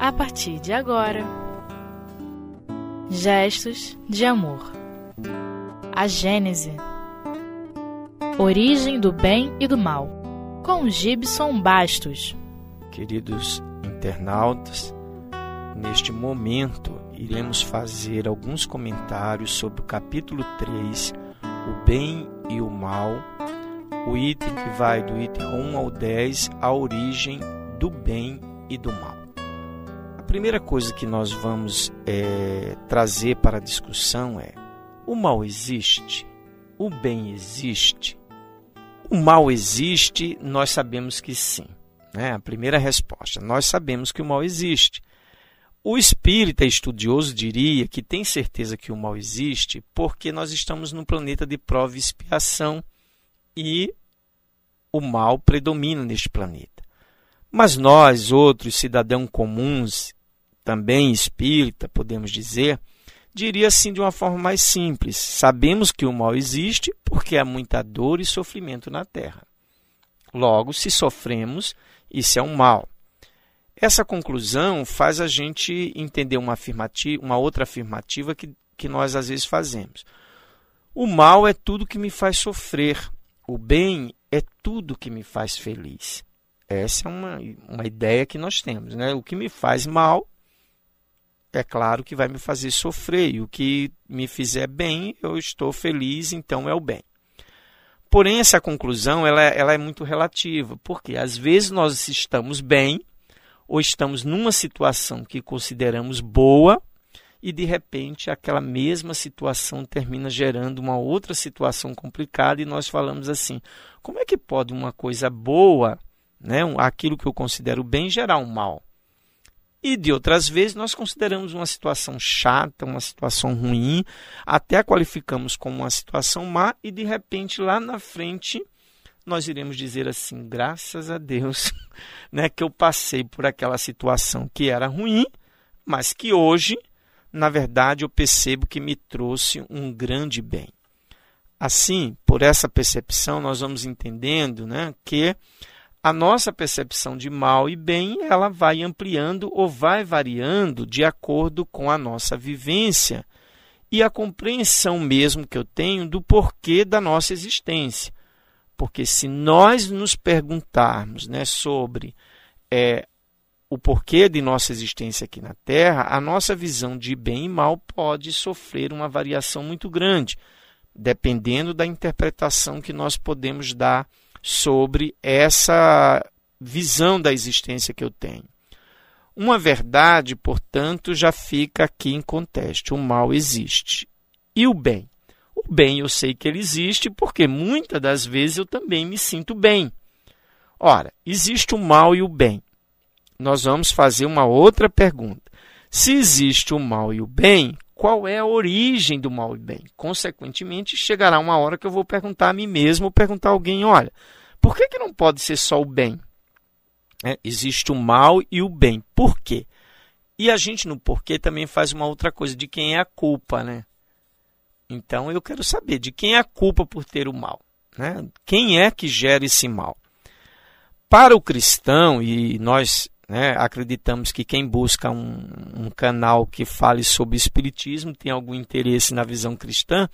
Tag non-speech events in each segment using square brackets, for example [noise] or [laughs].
a partir de agora. Gestos de amor. A Gênese. Origem do bem e do mal. Com Gibson Bastos. Queridos internautas, neste momento iremos fazer alguns comentários sobre o capítulo 3, o bem e o mal, o item que vai do item 1 ao 10, a origem do bem e do mal primeira coisa que nós vamos é, trazer para a discussão é: o mal existe? O bem existe? O mal existe, nós sabemos que sim. Né? A primeira resposta: nós sabemos que o mal existe. O espírita estudioso diria que tem certeza que o mal existe porque nós estamos num planeta de prova e expiação e o mal predomina neste planeta. Mas nós, outros cidadãos comuns, também espírita, podemos dizer, diria assim de uma forma mais simples: sabemos que o mal existe porque há muita dor e sofrimento na Terra. Logo, se sofremos, isso é um mal. Essa conclusão faz a gente entender uma, afirmativa, uma outra afirmativa que, que nós às vezes fazemos. O mal é tudo que me faz sofrer, o bem é tudo que me faz feliz. Essa é uma, uma ideia que nós temos. Né? O que me faz mal é claro que vai me fazer sofrer. E o que me fizer bem, eu estou feliz, então é o bem. Porém, essa conclusão ela, ela é muito relativa, porque às vezes nós estamos bem ou estamos numa situação que consideramos boa e de repente aquela mesma situação termina gerando uma outra situação complicada e nós falamos assim: como é que pode uma coisa boa, né, aquilo que eu considero bem, gerar um mal? E de outras vezes nós consideramos uma situação chata, uma situação ruim, até a qualificamos como uma situação má e de repente lá na frente nós iremos dizer assim, graças a Deus, [laughs] né, que eu passei por aquela situação que era ruim, mas que hoje, na verdade, eu percebo que me trouxe um grande bem. Assim, por essa percepção, nós vamos entendendo né, que a nossa percepção de mal e bem ela vai ampliando ou vai variando de acordo com a nossa vivência e a compreensão mesmo que eu tenho do porquê da nossa existência. Porque se nós nos perguntarmos né, sobre é, o porquê de nossa existência aqui na Terra, a nossa visão de bem e mal pode sofrer uma variação muito grande, dependendo da interpretação que nós podemos dar sobre essa visão da existência que eu tenho. Uma verdade, portanto, já fica aqui em contexto: o mal existe. E o bem? O bem eu sei que ele existe porque muitas das vezes eu também me sinto bem. Ora, existe o mal e o bem. Nós vamos fazer uma outra pergunta. Se existe o mal e o bem, qual é a origem do mal e bem. Consequentemente, chegará uma hora que eu vou perguntar a mim mesmo ou perguntar a alguém: olha, por que, que não pode ser só o bem? É, existe o mal e o bem. Por quê? E a gente no porquê também faz uma outra coisa: de quem é a culpa, né? Então eu quero saber de quem é a culpa por ter o mal. Né? Quem é que gera esse mal? Para o cristão, e nós né? Acreditamos que quem busca um, um, canal que fale sobre espiritismo tem algum interesse na visão cristã.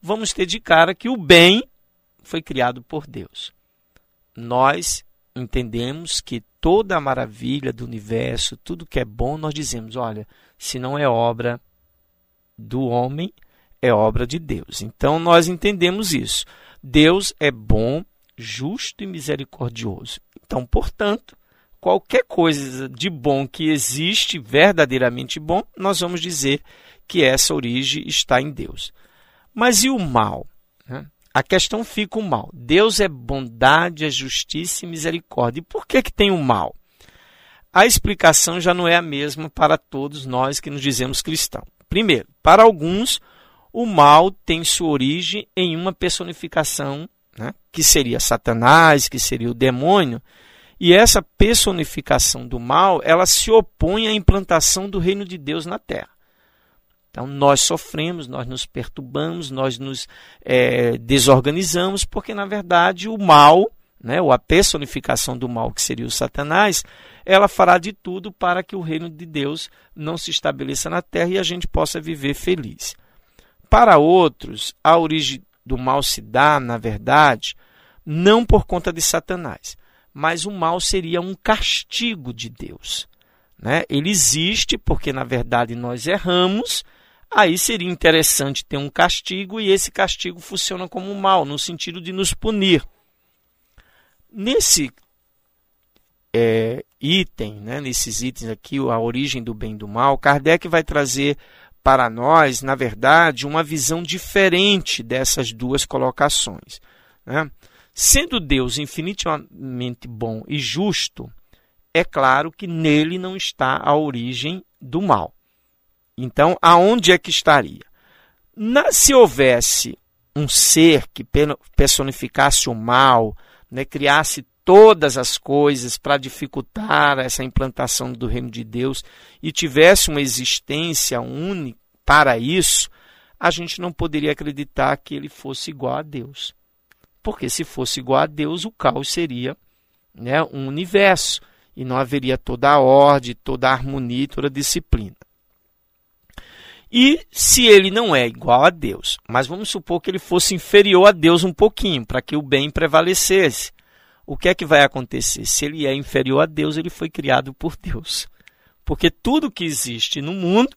Vamos ter de cara que o bem foi criado por Deus. Nós entendemos que toda a maravilha do universo, tudo que é bom, nós dizemos: olha, se não é obra do homem, é obra de Deus. Então nós entendemos isso. Deus é bom, justo e misericordioso. Então, portanto, qualquer coisa de bom que existe, verdadeiramente bom, nós vamos dizer que essa origem está em Deus. Mas e o mal? Né? A questão fica o mal. Deus é bondade, é justiça e misericórdia. E por que, que tem o mal? A explicação já não é a mesma para todos nós que nos dizemos cristãos. Primeiro, para alguns, o mal tem sua origem em uma personificação, né, que seria Satanás, que seria o demônio, e essa personificação do mal, ela se opõe à implantação do reino de Deus na terra. Então, nós sofremos, nós nos perturbamos, nós nos é, desorganizamos, porque, na verdade, o mal né, ou a personificação do mal, que seria o Satanás, ela fará de tudo para que o reino de Deus não se estabeleça na terra e a gente possa viver feliz. Para outros, a origem do mal se dá, na verdade, não por conta de Satanás, mas o mal seria um castigo de Deus. Né? Ele existe porque, na verdade, nós erramos. Aí seria interessante ter um castigo e esse castigo funciona como mal, no sentido de nos punir. Nesse é, item, né, nesses itens aqui, a origem do bem e do mal, Kardec vai trazer para nós, na verdade, uma visão diferente dessas duas colocações. Né? Sendo Deus infinitamente bom e justo, é claro que nele não está a origem do mal. Então, aonde é que estaria? Na, se houvesse um ser que personificasse o mal, né, criasse todas as coisas para dificultar essa implantação do reino de Deus e tivesse uma existência única para isso, a gente não poderia acreditar que ele fosse igual a Deus. Porque se fosse igual a Deus, o caos seria né, um universo e não haveria toda a ordem, toda a harmonia, toda a disciplina. E se ele não é igual a Deus, mas vamos supor que ele fosse inferior a Deus um pouquinho, para que o bem prevalecesse, o que é que vai acontecer? Se ele é inferior a Deus, ele foi criado por Deus. Porque tudo que existe no mundo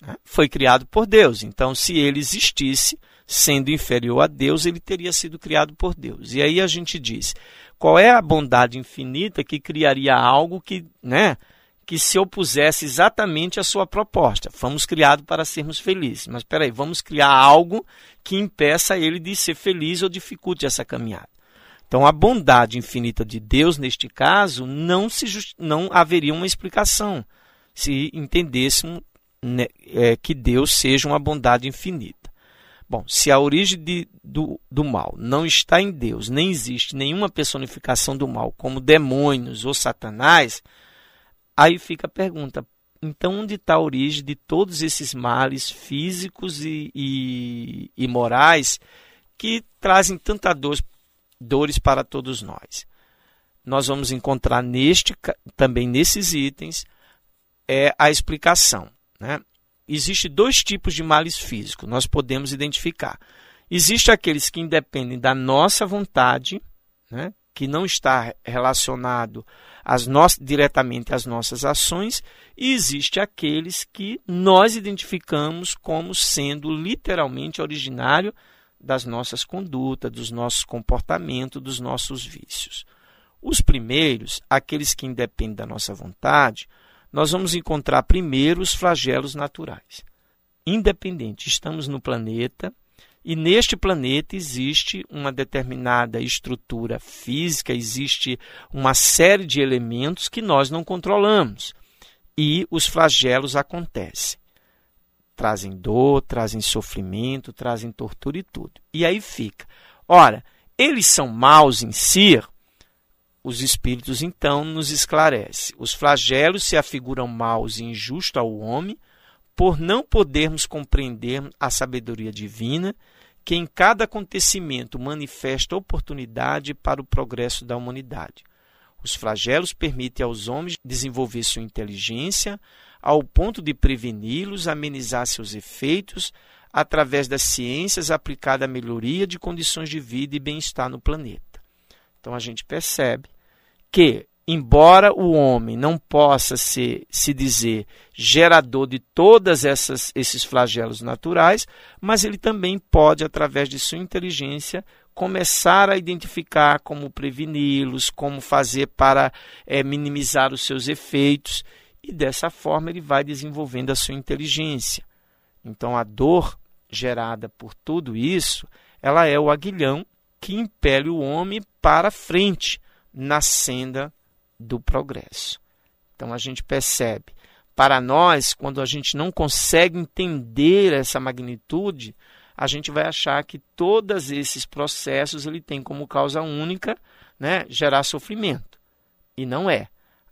né, foi criado por Deus. Então, se ele existisse, sendo inferior a Deus, ele teria sido criado por Deus. E aí a gente diz: qual é a bondade infinita que criaria algo que, né, que se opusesse exatamente à sua proposta. Fomos criados para sermos felizes, mas espera aí, vamos criar algo que impeça ele de ser feliz ou dificulte essa caminhada. Então, a bondade infinita de Deus, neste caso, não, se just... não haveria uma explicação se entendêssemos né, é, que Deus seja uma bondade infinita. Bom, se a origem de, do, do mal não está em Deus, nem existe nenhuma personificação do mal, como demônios ou Satanás, Aí fica a pergunta: então onde está a origem de todos esses males físicos e, e, e morais que trazem tanta dor, dores para todos nós? Nós vamos encontrar neste, também nesses itens é a explicação. Né? Existem dois tipos de males físicos, nós podemos identificar. Existem aqueles que independem da nossa vontade, né? que não está relacionado às diretamente às nossas ações, e existe aqueles que nós identificamos como sendo literalmente originário das nossas condutas, dos nossos comportamentos, dos nossos vícios. Os primeiros, aqueles que independem da nossa vontade, nós vamos encontrar primeiro os flagelos naturais. Independente, estamos no planeta, e neste planeta existe uma determinada estrutura física, existe uma série de elementos que nós não controlamos. E os flagelos acontecem. Trazem dor, trazem sofrimento, trazem tortura e tudo. E aí fica. Ora, eles são maus em si, os espíritos então nos esclarecem. Os flagelos se afiguram maus e injustos ao homem, por não podermos compreender a sabedoria divina que em cada acontecimento manifesta oportunidade para o progresso da humanidade. Os flagelos permitem aos homens desenvolver sua inteligência ao ponto de preveni-los, amenizar seus efeitos através das ciências aplicadas à melhoria de condições de vida e bem-estar no planeta. Então a gente percebe que embora o homem não possa ser, se dizer gerador de todas essas esses flagelos naturais, mas ele também pode através de sua inteligência começar a identificar como preveni-los, como fazer para é, minimizar os seus efeitos e dessa forma ele vai desenvolvendo a sua inteligência. Então a dor gerada por tudo isso, ela é o aguilhão que impele o homem para frente na senda do progresso. Então a gente percebe, para nós, quando a gente não consegue entender essa magnitude, a gente vai achar que todos esses processos ele tem como causa única né, gerar sofrimento. E não é.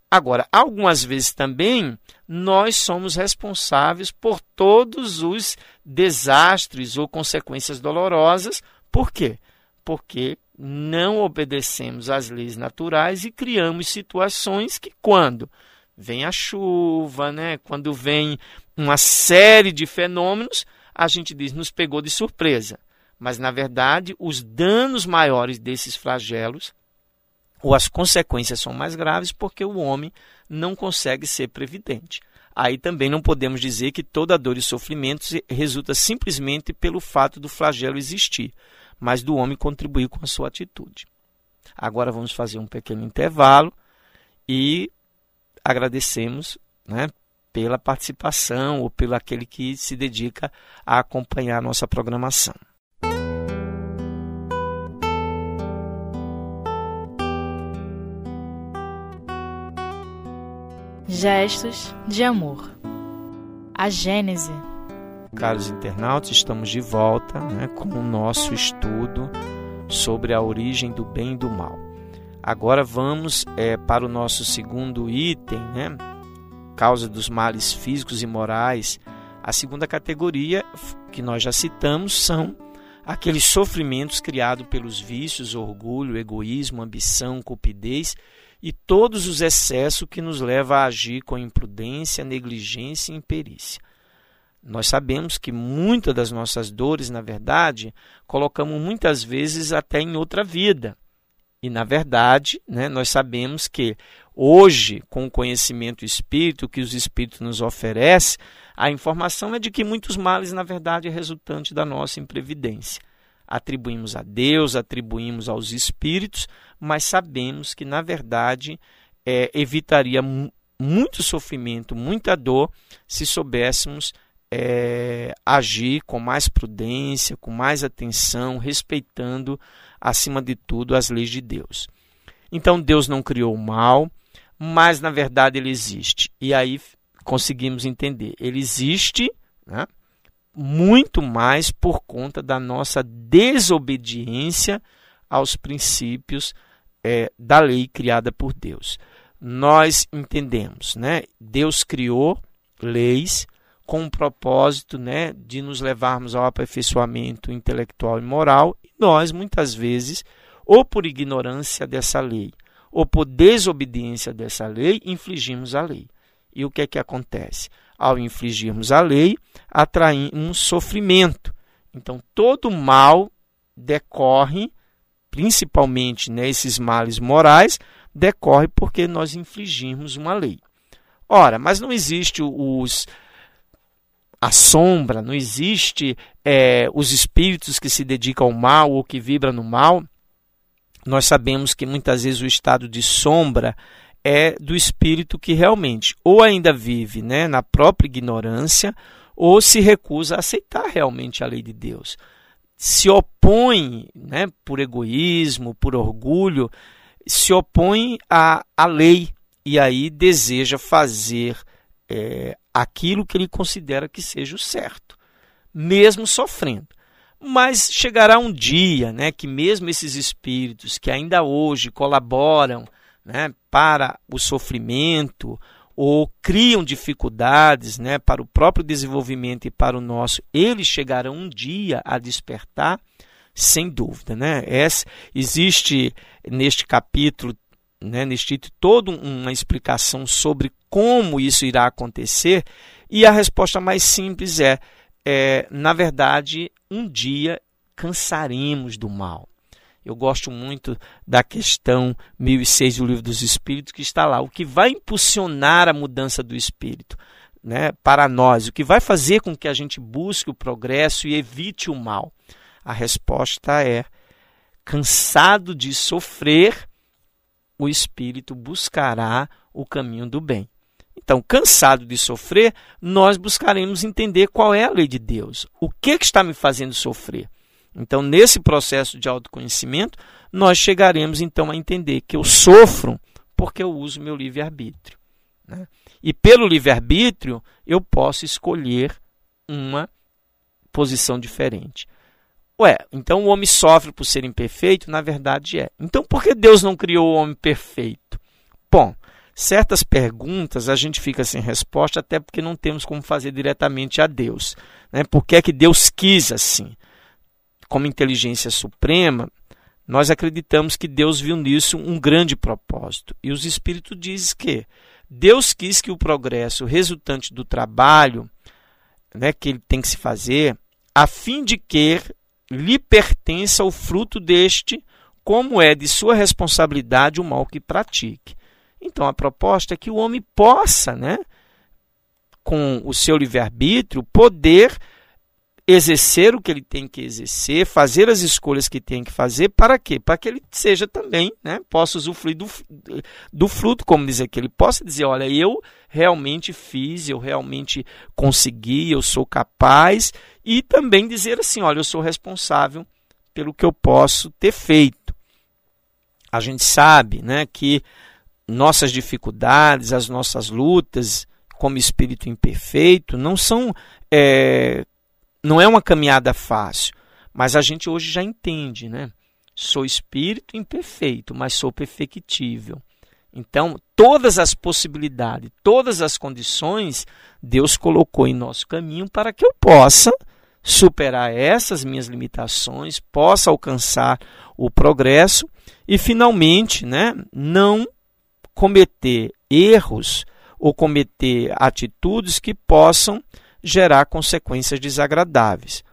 Agora, algumas vezes também nós somos responsáveis por todos os desastres ou consequências dolorosas. Por quê? Porque não obedecemos às leis naturais e criamos situações que, quando vem a chuva, né, quando vem uma série de fenômenos, a gente diz nos pegou de surpresa. Mas, na verdade, os danos maiores desses flagelos, ou as consequências são mais graves, porque o homem não consegue ser previdente. Aí também não podemos dizer que toda dor e sofrimento resulta simplesmente pelo fato do flagelo existir, mas do homem contribuir com a sua atitude. Agora vamos fazer um pequeno intervalo e agradecemos né, pela participação ou pelo aquele que se dedica a acompanhar a nossa programação. Gestos de amor. A Gênese. Caros internautas, estamos de volta né, com o nosso estudo sobre a origem do bem e do mal. Agora vamos é, para o nosso segundo item, né? Causa dos males físicos e morais. A segunda categoria que nós já citamos são aqueles sofrimentos criados pelos vícios, orgulho, egoísmo, ambição, cupidez e todos os excessos que nos levam a agir com imprudência, negligência e imperícia. Nós sabemos que muitas das nossas dores, na verdade, colocamos muitas vezes até em outra vida. E, na verdade, né, nós sabemos que hoje, com o conhecimento espírito que os espíritos nos oferecem, a informação é de que muitos males, na verdade, é resultante da nossa imprevidência. Atribuímos a Deus, atribuímos aos espíritos, mas sabemos que, na verdade, é, evitaria muito sofrimento, muita dor, se soubéssemos é, agir com mais prudência, com mais atenção, respeitando acima de tudo, as leis de Deus. Então, Deus não criou o mal, mas na verdade ele existe. E aí conseguimos entender. Ele existe né, muito mais por conta da nossa desobediência aos princípios é, da lei criada por Deus. Nós entendemos, né? Deus criou leis com o propósito né, de nos levarmos ao aperfeiçoamento intelectual e moral, e nós, muitas vezes, ou por ignorância dessa lei, ou por desobediência dessa lei, infligimos a lei. E o que é que acontece? Ao infligirmos a lei, atraímos sofrimento. Então, todo mal decorre, principalmente nesses né, males morais, decorre porque nós infligimos uma lei. Ora, mas não existe os a sombra, não existe é, os espíritos que se dedicam ao mal ou que vibram no mal. Nós sabemos que muitas vezes o estado de sombra é do espírito que realmente ou ainda vive né, na própria ignorância ou se recusa a aceitar realmente a lei de Deus. Se opõe né, por egoísmo, por orgulho, se opõe à, à lei e aí deseja fazer é, aquilo que ele considera que seja o certo, mesmo sofrendo. Mas chegará um dia né, que, mesmo esses espíritos que ainda hoje colaboram né, para o sofrimento ou criam dificuldades né, para o próprio desenvolvimento e para o nosso, eles chegarão um dia a despertar, sem dúvida. Né? Essa, existe neste capítulo né, neste título, toda uma explicação sobre como isso irá acontecer, e a resposta mais simples é, é na verdade, um dia cansaremos do mal. Eu gosto muito da questão 1006 do Livro dos Espíritos, que está lá. O que vai impulsionar a mudança do espírito né, para nós? O que vai fazer com que a gente busque o progresso e evite o mal? A resposta é: cansado de sofrer, o espírito buscará o caminho do bem. Então, cansado de sofrer, nós buscaremos entender qual é a lei de Deus. O que, que está me fazendo sofrer? Então, nesse processo de autoconhecimento, nós chegaremos então a entender que eu sofro porque eu uso meu livre-arbítrio. Né? E pelo livre-arbítrio, eu posso escolher uma posição diferente. Ué, então o homem sofre por ser imperfeito? Na verdade é. Então por que Deus não criou o homem perfeito? Bom, certas perguntas a gente fica sem resposta, até porque não temos como fazer diretamente a Deus. Né? Por que é que Deus quis assim? Como inteligência suprema, nós acreditamos que Deus viu nisso um grande propósito. E os Espíritos dizem que Deus quis que o progresso resultante do trabalho né, que ele tem que se fazer, a fim de que lhe pertença o fruto deste, como é de sua responsabilidade o mal que pratique. Então a proposta é que o homem possa, né, com o seu livre-arbítrio, poder exercer o que ele tem que exercer, fazer as escolhas que tem que fazer, para quê? Para que ele seja também, né, possa usufruir do, do fruto, como dizer que ele possa dizer, olha, eu realmente fiz, eu realmente consegui, eu sou capaz, e também dizer assim, olha, eu sou responsável pelo que eu posso ter feito. A gente sabe, né, que nossas dificuldades, as nossas lutas, como espírito imperfeito, não são é, não é uma caminhada fácil, mas a gente hoje já entende, né? Sou espírito imperfeito, mas sou perfectível. Então, todas as possibilidades, todas as condições, Deus colocou em nosso caminho para que eu possa superar essas minhas limitações, possa alcançar o progresso e, finalmente, né, não cometer erros ou cometer atitudes que possam gerar consequências desagradáveis.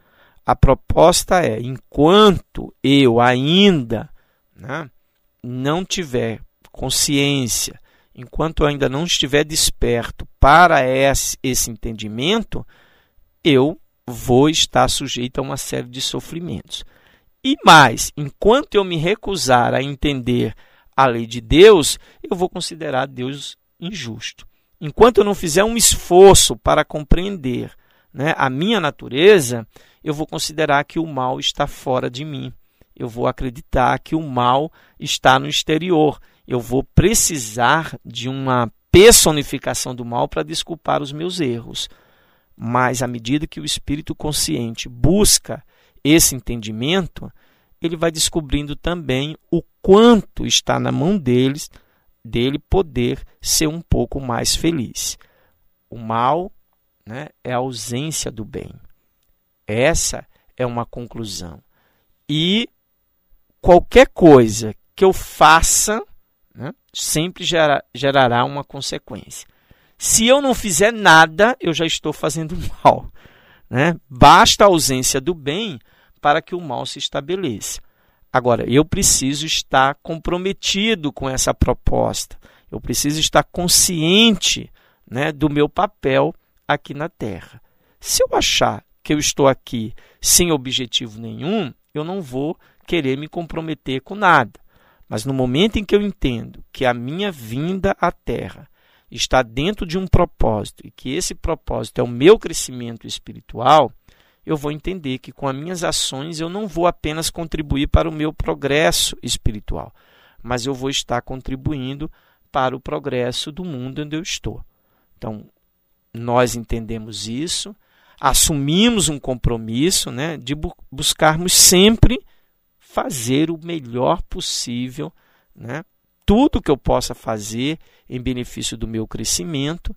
A proposta é, enquanto eu ainda né, não tiver consciência, enquanto eu ainda não estiver desperto para esse, esse entendimento, eu vou estar sujeito a uma série de sofrimentos. E mais, enquanto eu me recusar a entender a lei de Deus, eu vou considerar Deus injusto. Enquanto eu não fizer um esforço para compreender né, a minha natureza, eu vou considerar que o mal está fora de mim. Eu vou acreditar que o mal está no exterior. Eu vou precisar de uma personificação do mal para desculpar os meus erros. Mas à medida que o espírito consciente busca esse entendimento, ele vai descobrindo também o quanto está na mão deles dele poder ser um pouco mais feliz. O mal né, é a ausência do bem. Essa é uma conclusão. E qualquer coisa que eu faça né, sempre gera, gerará uma consequência. Se eu não fizer nada, eu já estou fazendo [laughs] mal. Né? Basta a ausência do bem para que o mal se estabeleça. Agora, eu preciso estar comprometido com essa proposta. Eu preciso estar consciente né, do meu papel aqui na Terra. Se eu achar que eu estou aqui sem objetivo nenhum, eu não vou querer me comprometer com nada. Mas no momento em que eu entendo que a minha vinda à Terra está dentro de um propósito e que esse propósito é o meu crescimento espiritual, eu vou entender que com as minhas ações eu não vou apenas contribuir para o meu progresso espiritual, mas eu vou estar contribuindo para o progresso do mundo onde eu estou. Então, nós entendemos isso, assumimos um compromisso né, de bu buscarmos sempre fazer o melhor possível, né, tudo que eu possa fazer em benefício do meu crescimento,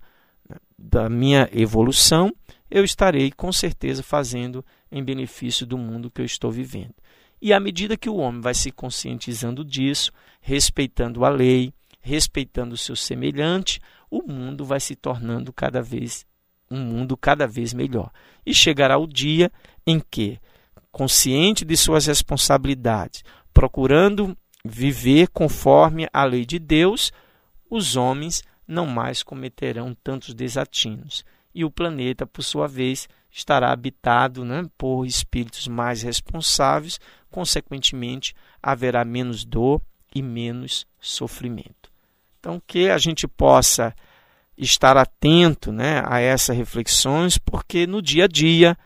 né, da minha evolução eu estarei com certeza fazendo em benefício do mundo que eu estou vivendo. E à medida que o homem vai se conscientizando disso, respeitando a lei, respeitando o seu semelhante, o mundo vai se tornando cada vez um mundo cada vez melhor. E chegará o dia em que, consciente de suas responsabilidades, procurando viver conforme a lei de Deus, os homens não mais cometerão tantos desatinos e o planeta, por sua vez, estará habitado né, por espíritos mais responsáveis, consequentemente, haverá menos dor e menos sofrimento. Então, que a gente possa estar atento né, a essas reflexões, porque no dia a dia,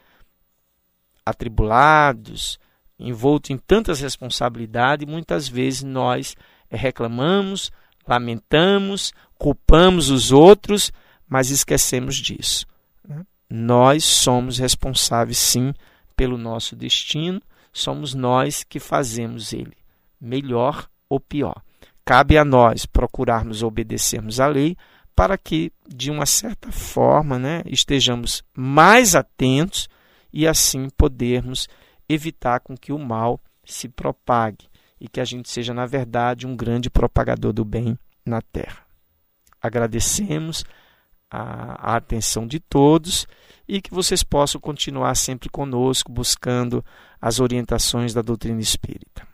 atribulados, envoltos em tantas responsabilidades, muitas vezes nós reclamamos, lamentamos, culpamos os outros mas esquecemos disso. Né? Nós somos responsáveis, sim, pelo nosso destino, somos nós que fazemos ele, melhor ou pior. Cabe a nós procurarmos obedecermos à lei para que, de uma certa forma, né, estejamos mais atentos e assim podermos evitar com que o mal se propague e que a gente seja, na verdade, um grande propagador do bem na terra. Agradecemos a, a atenção de todos e que vocês possam continuar sempre conosco, buscando as orientações da doutrina espírita.